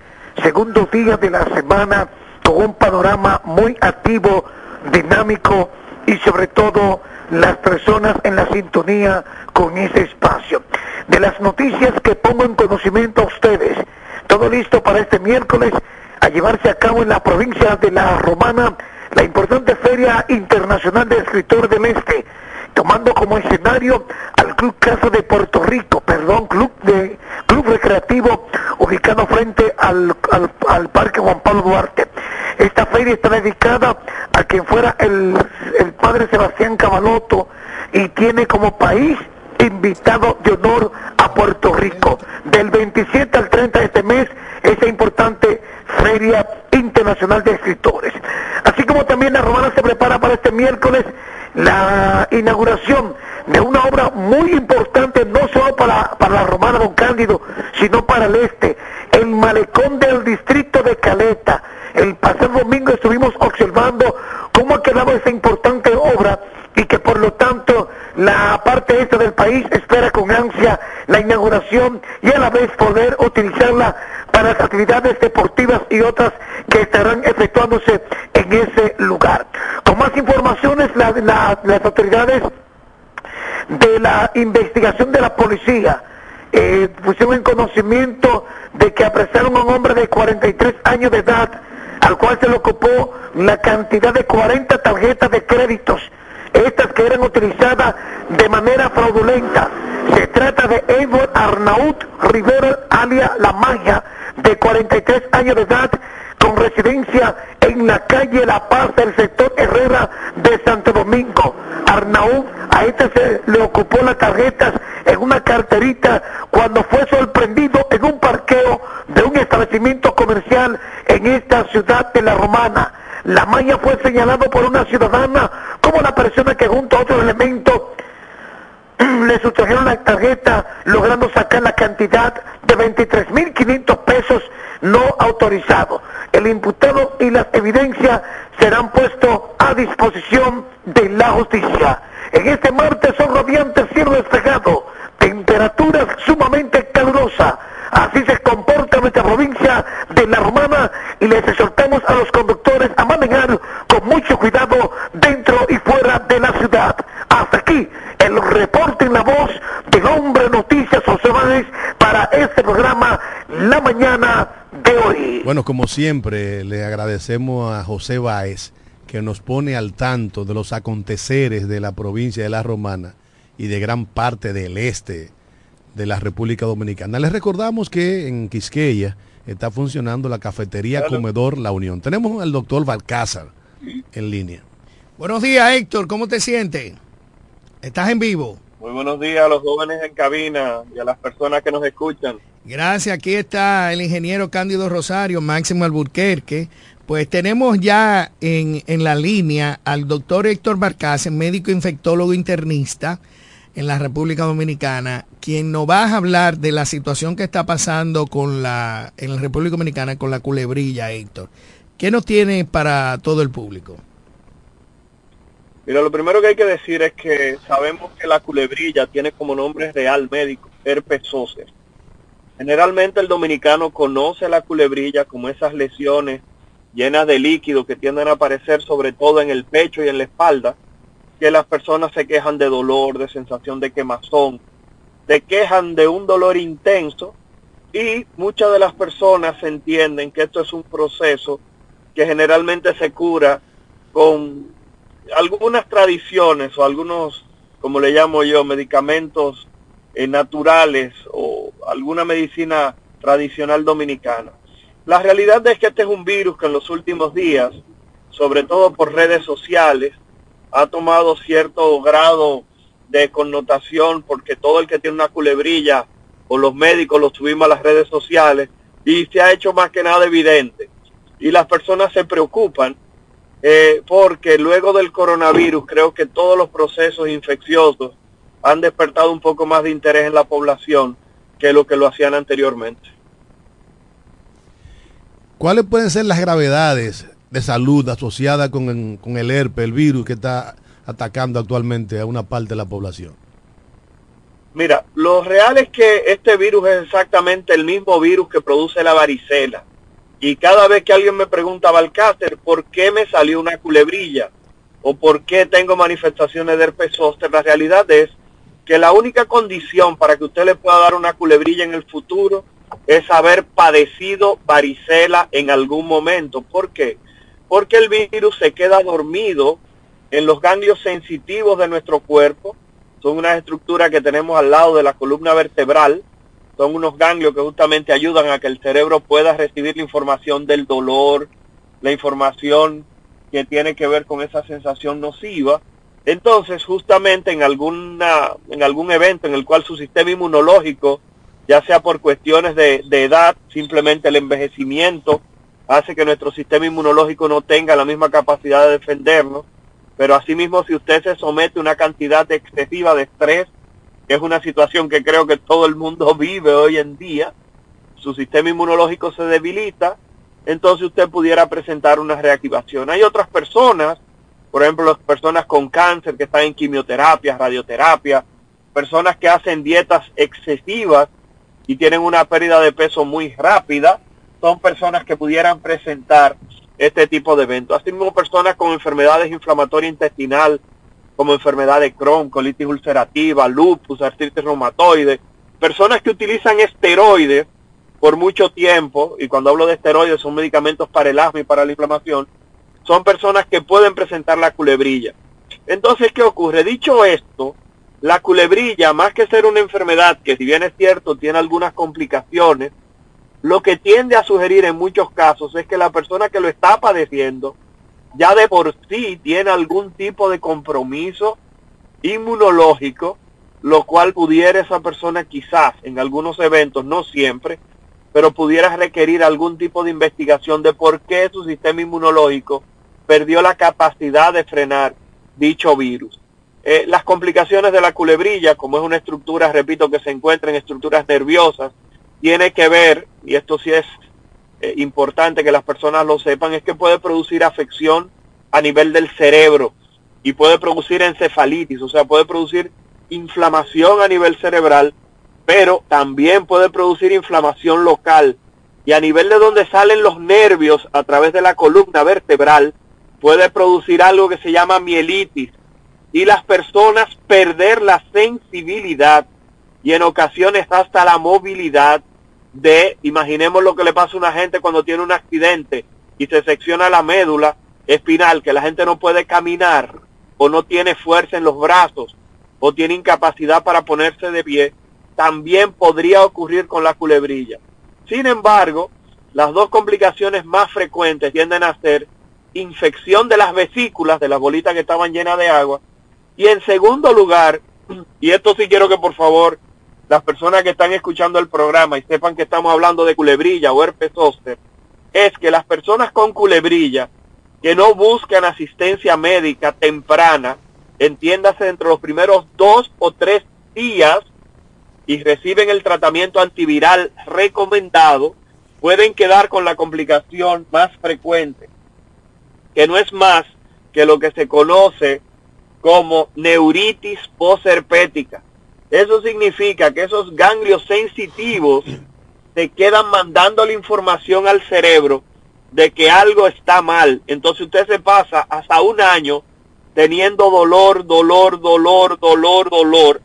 Speaker 11: segundo día de la semana, con un panorama muy activo, dinámico y sobre todo las personas en la sintonía con ese espacio. De las noticias que pongo en conocimiento a ustedes, todo listo para este miércoles, a llevarse a cabo en la provincia de La Romana la importante Feria Internacional de Escritores del Este, tomando como escenario al Club Casa de Puerto Rico, perdón, Club de Club Recreativo ubicado frente al, al, al Parque Juan Pablo Duarte. Esta feria está dedicada a quien fuera el, el padre Sebastián Cavaloto y tiene como país invitado de honor a Puerto Rico. Del 27 al 30 de este mes, esa importante Feria Internacional de Escritores. Así como también la Romana se prepara para este miércoles la inauguración de una obra muy importante, no solo para, para la Romana Don Cándido, sino para el este, el malecón del distrito de Caleta. El pasado domingo estuvimos observando cómo ha quedado esa importante obra y que por lo tanto la parte esta del país espera con ansia la inauguración y a la vez poder utilizarla para las actividades deportivas y otras que estarán efectuándose en ese lugar. Con más informaciones, la, la, las autoridades de la investigación de la policía eh, pusieron en conocimiento de que apresaron a un hombre de 43 años de edad, al cual se le ocupó la cantidad de 40 tarjetas de créditos estas que eran utilizadas de manera fraudulenta. Se trata de Edward Arnaut Rivera, alia La Magia, de 43 años de edad, con residencia en la calle La Paz del sector Herrera de Santo Domingo. Arnaud, a este se le ocupó las tarjetas en una carterita cuando fue sorprendido en un parqueo establecimiento comercial en esta ciudad de La Romana. La malla fue señalado por una ciudadana como la persona que junto a otros elementos le sustrajeron la tarjeta logrando sacar la cantidad de 23.500 pesos no autorizados. El imputado y las evidencias serán puestos a disposición de la justicia. En este martes son radiantes cielo despejado, temperaturas sumamente calurosas. Así se comporta nuestra provincia de La Romana y les exhortamos a los conductores a manejar con mucho cuidado dentro y fuera de la ciudad. Hasta aquí el reporte en la voz de Hombre Noticias Báez para este programa La Mañana de hoy.
Speaker 2: Bueno, como siempre, le agradecemos a José Báez que nos pone al tanto de los aconteceres de la provincia de La Romana y de gran parte del este de la República Dominicana. Les recordamos que en Quisqueya está funcionando la cafetería Comedor La Unión. Tenemos al doctor Balcázar en línea.
Speaker 4: Buenos días, Héctor. ¿Cómo te sientes? ¿Estás en vivo?
Speaker 12: Muy buenos días a los jóvenes en cabina y a las personas que nos escuchan.
Speaker 4: Gracias. Aquí está el ingeniero Cándido Rosario, Máximo Alburquerque. Pues tenemos ya en, en la línea al doctor Héctor Barcácer, médico infectólogo internista en la República Dominicana, quien nos va a hablar de la situación que está pasando con la, en la República Dominicana con la culebrilla, Héctor. ¿Qué nos tiene para todo el público?
Speaker 12: Mira, lo primero que hay que decir es que sabemos que la culebrilla tiene como nombre real médico herpes zóster. Generalmente el dominicano conoce la culebrilla como esas lesiones llenas de líquido que tienden a aparecer sobre todo en el pecho y en la espalda, que las personas se quejan de dolor, de sensación de quemazón, se quejan de un dolor intenso y muchas de las personas entienden que esto es un proceso que generalmente se cura con algunas tradiciones o algunos, como le llamo yo, medicamentos eh, naturales o alguna medicina tradicional dominicana. La realidad es que este es un virus que en los últimos días, sobre todo por redes sociales, ha tomado cierto grado de connotación porque todo el que tiene una culebrilla o los médicos lo subimos a las redes sociales y se ha hecho más que nada evidente. Y las personas se preocupan eh, porque luego del coronavirus creo que todos los procesos infecciosos han despertado un poco más de interés en la población que lo que lo hacían anteriormente.
Speaker 2: ¿Cuáles pueden ser las gravedades de salud asociadas con con el herpes, el virus que está atacando actualmente a una parte de la población?
Speaker 12: Mira, lo real es que este virus es exactamente el mismo virus que produce la varicela. Y cada vez que alguien me pregunta, Balcácer, ¿por qué me salió una culebrilla? ¿O por qué tengo manifestaciones de herpes zóster? La realidad es que la única condición para que usted le pueda dar una culebrilla en el futuro es haber padecido varicela en algún momento. ¿Por qué? Porque el virus se queda dormido en los ganglios sensitivos de nuestro cuerpo. Son unas estructuras que tenemos al lado de la columna vertebral. Son unos ganglios que justamente ayudan a que el cerebro pueda recibir la información del dolor, la información que tiene que ver con esa sensación nociva. Entonces, justamente en, alguna, en algún evento en el cual su sistema inmunológico, ya sea por cuestiones de, de edad, simplemente el envejecimiento, hace que nuestro sistema inmunológico no tenga la misma capacidad de defendernos, pero asimismo si usted se somete a una cantidad excesiva de estrés, que es una situación que creo que todo el mundo vive hoy en día, su sistema inmunológico se debilita, entonces usted pudiera presentar una reactivación. Hay otras personas, por ejemplo, las personas con cáncer que están en quimioterapia, radioterapia, personas que hacen dietas excesivas y tienen una pérdida de peso muy rápida, son personas que pudieran presentar este tipo de eventos. Asimismo, personas con enfermedades inflamatorias intestinal, como enfermedad de Crohn, colitis ulcerativa, lupus, artritis reumatoide, personas que utilizan esteroides por mucho tiempo, y cuando hablo de esteroides son medicamentos para el asma y para la inflamación, son personas que pueden presentar la culebrilla. Entonces, ¿qué ocurre? Dicho esto, la culebrilla, más que ser una enfermedad que si bien es cierto tiene algunas complicaciones, lo que tiende a sugerir en muchos casos es que la persona que lo está padeciendo ya de por sí tiene algún tipo de compromiso inmunológico, lo cual pudiera esa persona quizás en algunos eventos, no siempre, pero pudiera requerir algún tipo de investigación de por qué su sistema inmunológico perdió la capacidad de frenar dicho virus. Eh, las complicaciones de la culebrilla, como es una estructura, repito, que se encuentra en estructuras nerviosas, tiene que ver, y esto sí es eh, importante que las personas lo sepan, es que puede producir afección a nivel del cerebro y puede producir encefalitis, o sea, puede producir inflamación a nivel cerebral, pero también puede producir inflamación local. Y a nivel de donde salen los nervios a través de la columna vertebral, puede producir algo que se llama mielitis. Y las personas perder la sensibilidad y en ocasiones hasta la movilidad de, imaginemos lo que le pasa a una gente cuando tiene un accidente y se secciona la médula espinal, que la gente no puede caminar o no tiene fuerza en los brazos o tiene incapacidad para ponerse de pie, también podría ocurrir con la culebrilla. Sin embargo, las dos complicaciones más frecuentes tienden a ser infección de las vesículas, de las bolitas que estaban llenas de agua, y en segundo lugar, y esto sí quiero que por favor las personas que están escuchando el programa y sepan que estamos hablando de culebrilla o herpes zóster, es que las personas con culebrilla que no buscan asistencia médica temprana, entiéndase entre los primeros dos o tres días y reciben el tratamiento antiviral recomendado, pueden quedar con la complicación más frecuente, que no es más que lo que se conoce como neuritis posherpética. Eso significa que esos ganglios sensitivos se quedan mandando la información al cerebro de que algo está mal. Entonces usted se pasa hasta un año teniendo dolor, dolor, dolor, dolor, dolor.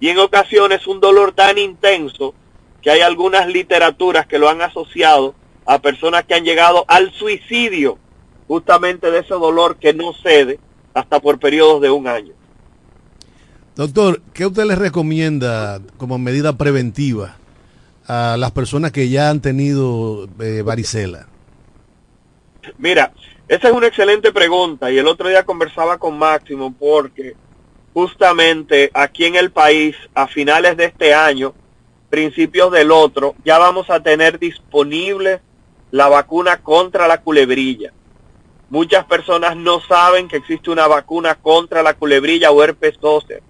Speaker 12: Y en ocasiones un dolor tan intenso que hay algunas literaturas que lo han asociado a personas que han llegado al suicidio justamente de ese dolor que no cede hasta por periodos de un año.
Speaker 2: Doctor, ¿qué usted le recomienda como medida preventiva a las personas que ya han tenido eh, varicela?
Speaker 12: Mira, esa es una excelente pregunta y el otro día conversaba con Máximo porque justamente aquí en el país a finales de este año, principios del otro, ya vamos a tener disponible la vacuna contra la culebrilla. Muchas personas no saben que existe una vacuna contra la culebrilla o herpes zóster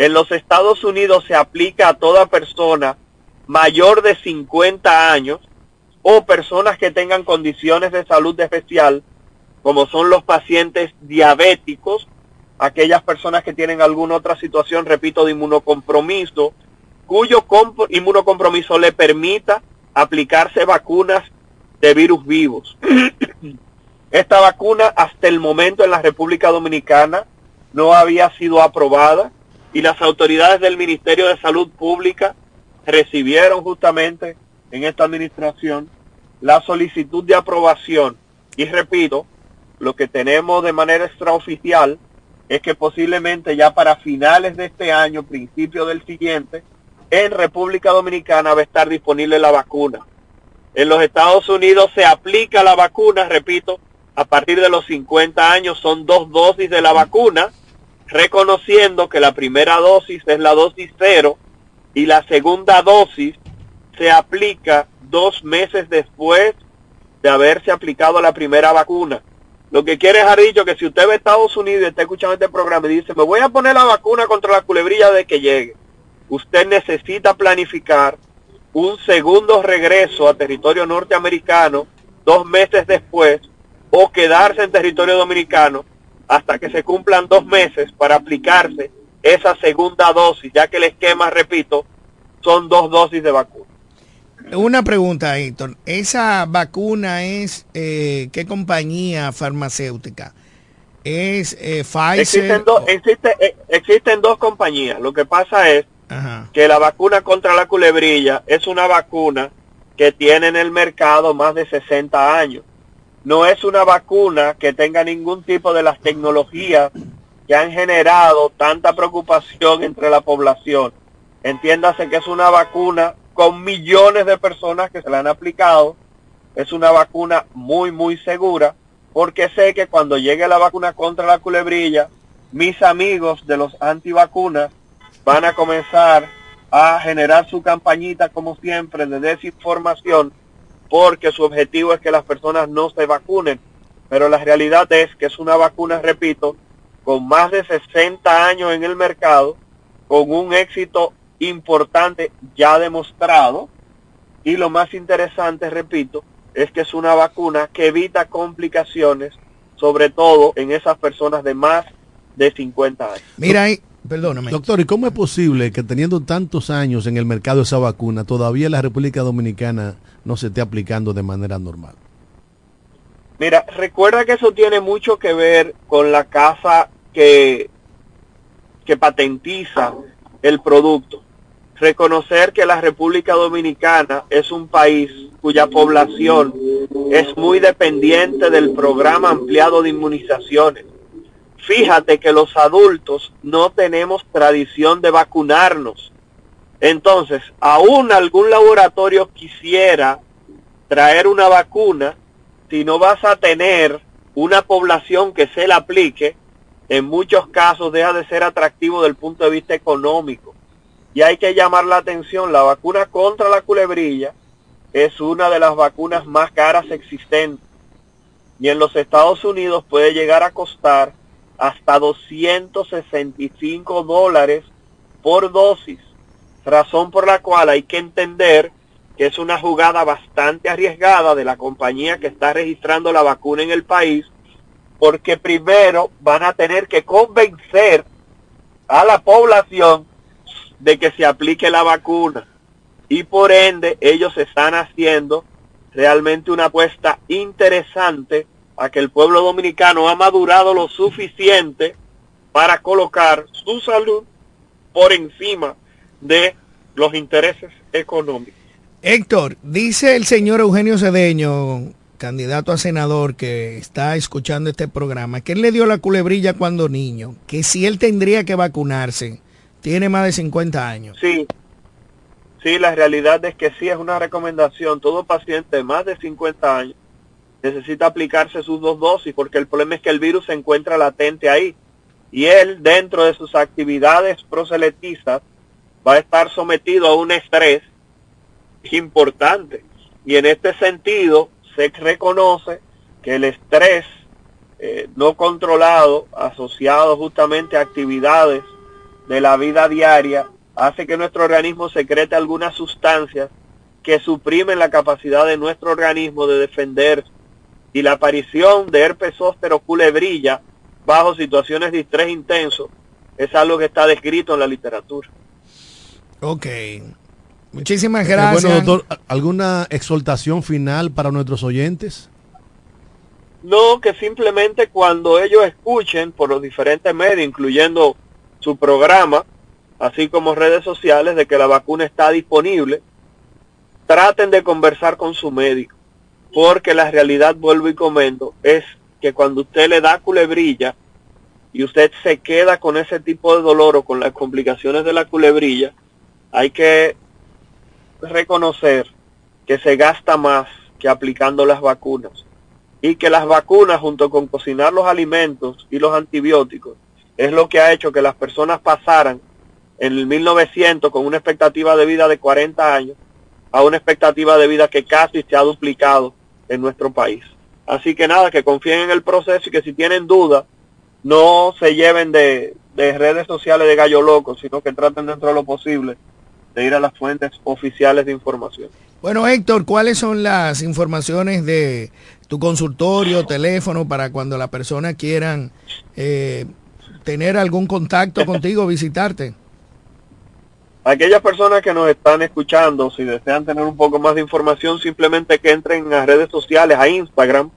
Speaker 12: en los Estados Unidos se aplica a toda persona mayor de 50 años o personas que tengan condiciones de salud especial, como son los pacientes diabéticos, aquellas personas que tienen alguna otra situación, repito, de inmunocompromiso, cuyo inmunocompromiso le permita aplicarse vacunas de virus vivos. Esta vacuna hasta el momento en la República Dominicana no había sido aprobada y las autoridades del Ministerio de Salud Pública recibieron justamente en esta administración la solicitud de aprobación. Y repito, lo que tenemos de manera extraoficial es que posiblemente ya para finales de este año, principio del siguiente, en República Dominicana va a estar disponible la vacuna. En los Estados Unidos se aplica la vacuna, repito, a partir de los 50 años son dos dosis de la vacuna, reconociendo que la primera dosis es la dosis cero y la segunda dosis se aplica dos meses después de haberse aplicado la primera vacuna. Lo que quiere dejar dicho que si usted ve Estados Unidos y está escuchando este programa y dice, me voy a poner la vacuna contra la culebrilla de que llegue, usted necesita planificar un segundo regreso a territorio norteamericano dos meses después o quedarse en territorio dominicano hasta que se cumplan dos meses para aplicarse esa segunda dosis, ya que el esquema, repito, son dos dosis de vacuna.
Speaker 4: Una pregunta, Héctor. ¿Esa vacuna es eh, qué compañía farmacéutica? ¿Es eh, Pfizer?
Speaker 12: Existen, existe, eh, existen dos compañías. Lo que pasa es que la vacuna contra la culebrilla es una vacuna que tiene en el mercado más de 60 años. No es una vacuna que tenga ningún tipo de las tecnologías que han generado tanta preocupación entre la población. Entiéndase que es una vacuna con millones de personas que se la han aplicado. Es una vacuna muy, muy segura porque sé que cuando llegue la vacuna contra la culebrilla, mis amigos de los antivacunas van a comenzar a generar su campañita como siempre de desinformación porque su objetivo es que las personas no se vacunen. Pero la realidad es que es una vacuna, repito, con más de 60 años en el mercado, con un éxito importante ya demostrado. Y lo más interesante, repito, es que es una vacuna que evita complicaciones, sobre todo en esas personas de más de 50 años.
Speaker 4: Mira, Perdóname.
Speaker 2: Doctor, ¿y cómo es posible que teniendo tantos años en el mercado esa vacuna, todavía la República Dominicana no se esté aplicando de manera normal?
Speaker 12: Mira, recuerda que eso tiene mucho que ver con la casa que, que patentiza el producto. Reconocer que la República Dominicana es un país cuya población es muy dependiente del programa ampliado de inmunizaciones Fíjate que los adultos no tenemos tradición de vacunarnos. Entonces, aún algún laboratorio quisiera traer una vacuna, si no vas a tener una población que se la aplique, en muchos casos deja de ser atractivo del punto de vista económico. Y hay que llamar la atención, la vacuna contra la culebrilla es una de las vacunas más caras existentes. Y en los Estados Unidos puede llegar a costar hasta 265 dólares por dosis, razón por la cual hay que entender que es una jugada bastante arriesgada de la compañía que está registrando la vacuna en el país, porque primero van a tener que convencer a la población de que se aplique la vacuna. Y por ende ellos están haciendo realmente una apuesta interesante a que el pueblo dominicano ha madurado lo suficiente para colocar su salud por encima los intereses económicos.
Speaker 4: Héctor, dice el señor Eugenio Cedeño, candidato a senador que está escuchando este programa, que él le dio la culebrilla cuando niño, que si él tendría que vacunarse, tiene más de 50 años.
Speaker 12: Sí, sí, la realidad es que sí es una recomendación. Todo paciente de más de 50 años necesita aplicarse sus dos dosis porque el problema es que el virus se encuentra latente ahí y él dentro de sus actividades proselitistas va a estar sometido a un estrés importante y en este sentido se reconoce que el estrés eh, no controlado asociado justamente a actividades de la vida diaria hace que nuestro organismo secrete algunas sustancias que suprimen la capacidad de nuestro organismo de defenderse y la aparición de herpes zóster culebrilla bajo situaciones de estrés intenso es algo que está descrito en la literatura.
Speaker 4: Ok. Muchísimas gracias.
Speaker 2: Bueno, doctor, ¿alguna exhortación final para nuestros oyentes?
Speaker 12: No, que simplemente cuando ellos escuchen por los diferentes medios, incluyendo su programa, así como redes sociales, de que la vacuna está disponible, traten de conversar con su médico, porque la realidad, vuelvo y comento, es que cuando usted le da culebrilla y usted se queda con ese tipo de dolor o con las complicaciones de la culebrilla, hay que reconocer que se gasta más que aplicando las vacunas y que las vacunas junto con cocinar los alimentos y los antibióticos es lo que ha hecho que las personas pasaran en el 1900 con una expectativa de vida de 40 años a una expectativa de vida que casi se ha duplicado en nuestro país. Así que nada, que confíen en el proceso y que si tienen dudas, no se lleven de, de redes sociales de gallo loco, sino que traten dentro de lo posible de ir a las fuentes oficiales de información.
Speaker 4: Bueno, Héctor, ¿cuáles son las informaciones de tu consultorio, teléfono, para cuando la persona quieran eh, tener algún contacto contigo, visitarte?
Speaker 12: Aquellas personas que nos están escuchando, si desean tener un poco más de información, simplemente que entren a las redes sociales, a Instagram.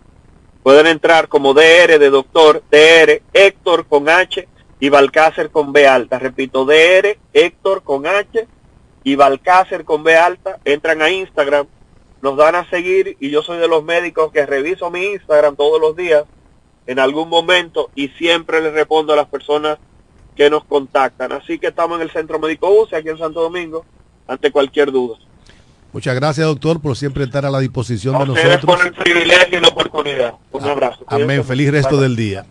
Speaker 12: Pueden entrar como DR de doctor, DR, Héctor con H y Balcácer con B alta. Repito, DR, Héctor con H y Balcácer con B alta. Entran a Instagram, nos dan a seguir y yo soy de los médicos que reviso mi Instagram todos los días en algún momento y siempre les respondo a las personas que nos contactan. Así que estamos en el Centro Médico UCE, aquí en Santo Domingo, ante cualquier duda.
Speaker 2: Muchas gracias, doctor, por siempre estar a la disposición de nosotros.
Speaker 12: por el privilegio y la oportunidad. Un abrazo.
Speaker 2: Amén. Feliz resto del día.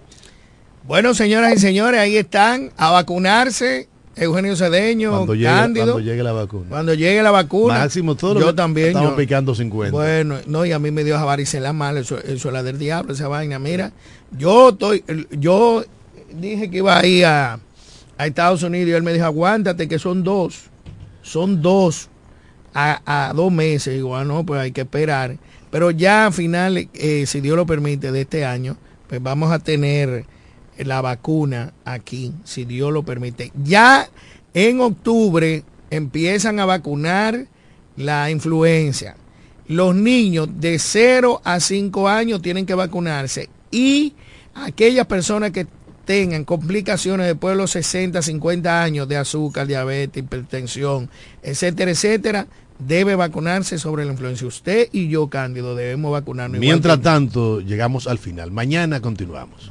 Speaker 4: Bueno, señoras y señores, ahí están a vacunarse. Eugenio Cedeño,
Speaker 2: cuando llegue,
Speaker 4: Cándido.
Speaker 2: Cuando llegue la vacuna.
Speaker 4: Cuando llegue la vacuna.
Speaker 2: Máximo, todo
Speaker 4: yo también.
Speaker 2: Estamos
Speaker 4: yo-
Speaker 2: picando 50.
Speaker 4: Bueno, no, y a mí me dio varicela mal, eso, eso es la del diablo, esa vaina. Mira, yo estoy, yo dije que iba a ir a, a Estados Unidos y él me dijo, aguántate, que son dos, son dos a, a dos meses. Digo, ah, no, pues hay que esperar. Pero ya a final, eh, si Dios lo permite, de este año, pues vamos a tener la vacuna aquí, si Dios lo permite. Ya en octubre empiezan a vacunar la influencia. Los niños de 0 a 5 años tienen que vacunarse y aquellas personas que tengan complicaciones después de los 60, 50 años de azúcar, diabetes, hipertensión, etcétera, etcétera, debe vacunarse sobre la influencia. Usted y yo, Cándido, debemos vacunarnos.
Speaker 2: Mientras tanto, llegamos al final. Mañana continuamos.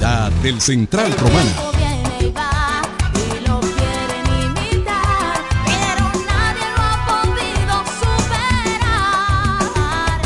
Speaker 6: Calidad del Central Romana.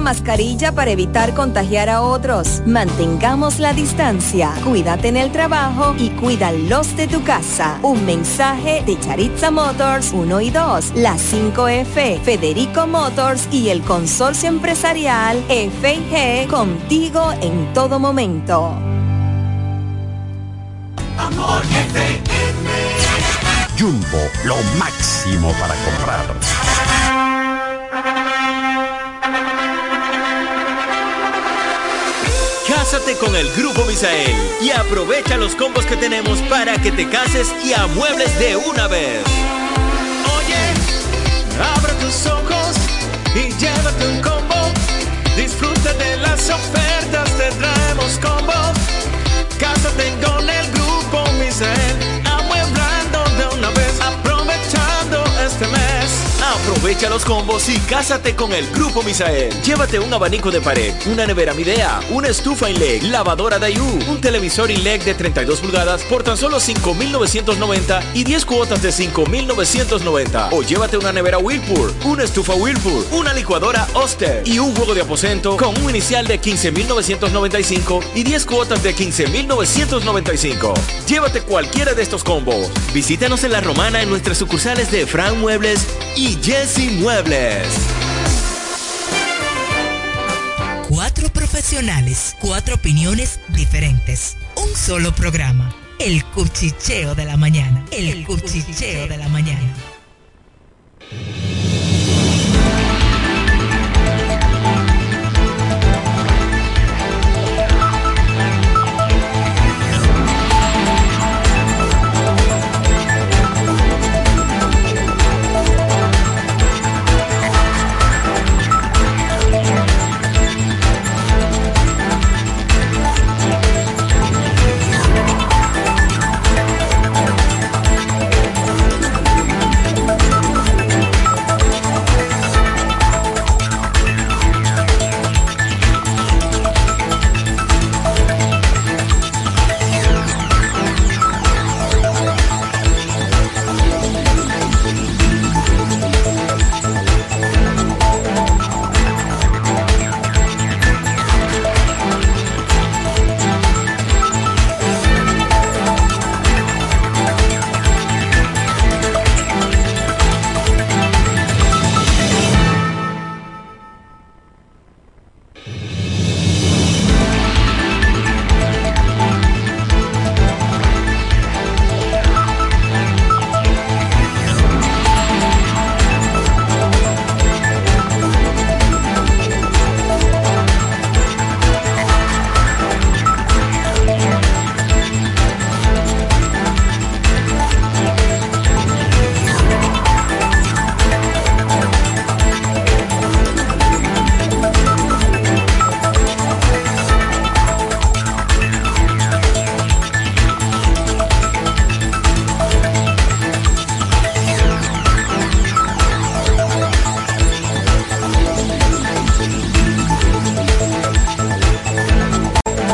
Speaker 13: mascarilla para evitar contagiar a otros. Mantengamos la distancia. Cuídate en el trabajo y cuida los de tu casa. Un mensaje de Charitza Motors 1 y 2, la 5F, Federico Motors y el consorcio empresarial FIG contigo en todo momento.
Speaker 14: Amor
Speaker 15: Jumbo, lo máximo para comprar.
Speaker 16: Cásate con el Grupo Misael y aprovecha los combos que tenemos para que te cases y amuebles de una vez.
Speaker 14: Oye, abre tus ojos y llévate un combo. Disfruta de las ofertas, te traemos combo. Cásate con el Grupo Misael,
Speaker 16: Aprovecha los combos y cásate con el Grupo Misael. Llévate un abanico de pared, una nevera Midea, una estufa INLEG, lavadora Dayu, un televisor INLEG de 32 pulgadas por tan solo 5.990 y 10 cuotas de 5.990. O llévate una nevera Whirlpool, una estufa Whirlpool, una licuadora Oster y un juego de aposento con un inicial de 15.995 y 10 cuotas de 15.995. Llévate cualquiera de estos combos. Visítanos en La Romana en nuestras sucursales de Fran Muebles y Jesse Muebles.
Speaker 17: Cuatro profesionales, cuatro opiniones diferentes. Un solo programa. El cuchicheo de la mañana. El cuchicheo de la mañana.